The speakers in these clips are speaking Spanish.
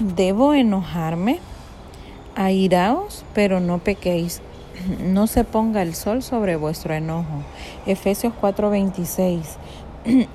¿Debo enojarme? Airaos, pero no pequéis. No se ponga el sol sobre vuestro enojo. Efesios 4:26.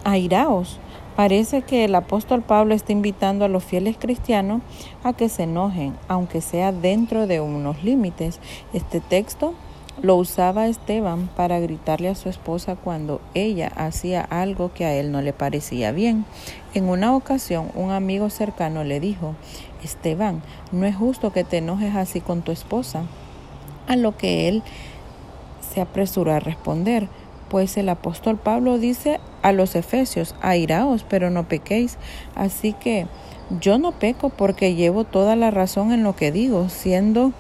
Airaos. Parece que el apóstol Pablo está invitando a los fieles cristianos a que se enojen, aunque sea dentro de unos límites. Este texto lo usaba Esteban para gritarle a su esposa cuando ella hacía algo que a él no le parecía bien. En una ocasión, un amigo cercano le dijo, Esteban, no es justo que te enojes así con tu esposa. A lo que él se apresuró a responder, pues el apóstol Pablo dice a los efesios, airaos, pero no pequéis. Así que yo no peco porque llevo toda la razón en lo que digo, siendo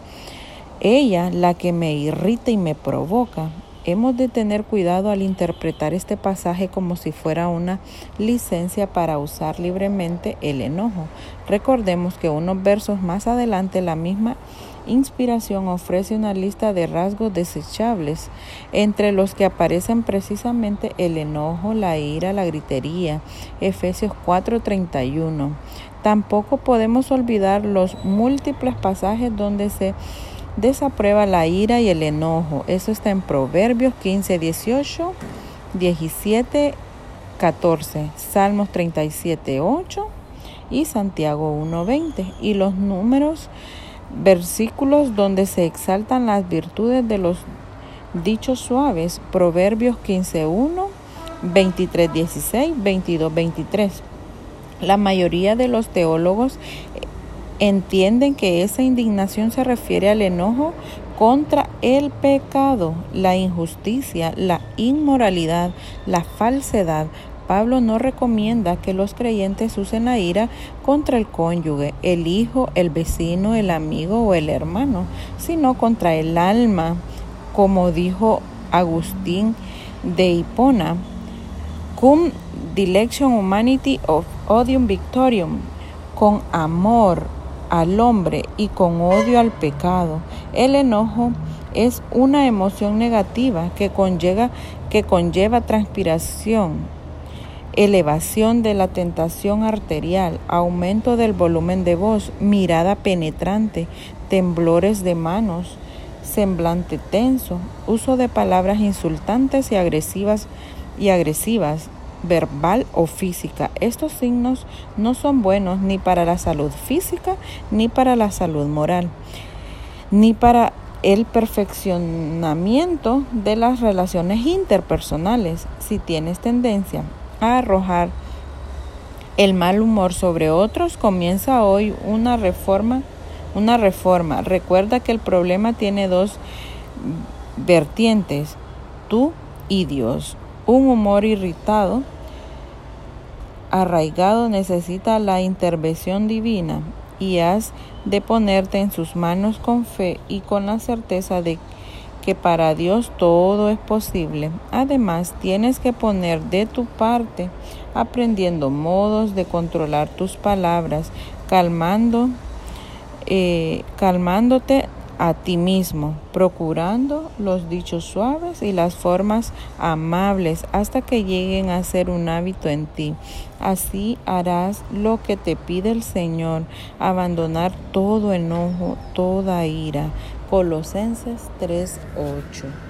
ella la que me irrita y me provoca. Hemos de tener cuidado al interpretar este pasaje como si fuera una licencia para usar libremente el enojo. Recordemos que unos versos más adelante la misma inspiración ofrece una lista de rasgos desechables, entre los que aparecen precisamente el enojo, la ira, la gritería. Efesios 4:31. Tampoco podemos olvidar los múltiples pasajes donde se desaprueba la ira y el enojo. Eso está en Proverbios 15, 18, 17, 14, Salmos 37, 8 y Santiago 1, 20. Y los números, versículos donde se exaltan las virtudes de los dichos suaves, Proverbios 15, 1, 23, 16, 22, 23. La mayoría de los teólogos entienden que esa indignación se refiere al enojo contra el pecado, la injusticia, la inmoralidad, la falsedad. Pablo no recomienda que los creyentes usen la ira contra el cónyuge, el hijo, el vecino, el amigo o el hermano, sino contra el alma, como dijo Agustín de Hipona, cum dilection humanity of odium victorium, con amor al hombre y con odio al pecado. El enojo es una emoción negativa que conlleva, que conlleva transpiración, elevación de la tentación arterial, aumento del volumen de voz, mirada penetrante, temblores de manos, semblante tenso, uso de palabras insultantes y agresivas y agresivas, verbal o física. Estos signos no son buenos ni para la salud física, ni para la salud moral, ni para el perfeccionamiento de las relaciones interpersonales. Si tienes tendencia a arrojar el mal humor sobre otros, comienza hoy una reforma, una reforma. Recuerda que el problema tiene dos vertientes, tú y Dios. Un humor irritado, arraigado necesita la intervención divina y has de ponerte en sus manos con fe y con la certeza de que para Dios todo es posible. Además, tienes que poner de tu parte, aprendiendo modos de controlar tus palabras, calmando, eh, calmándote a ti mismo, procurando los dichos suaves y las formas amables hasta que lleguen a ser un hábito en ti. Así harás lo que te pide el Señor, abandonar todo enojo, toda ira. Colosenses 3:8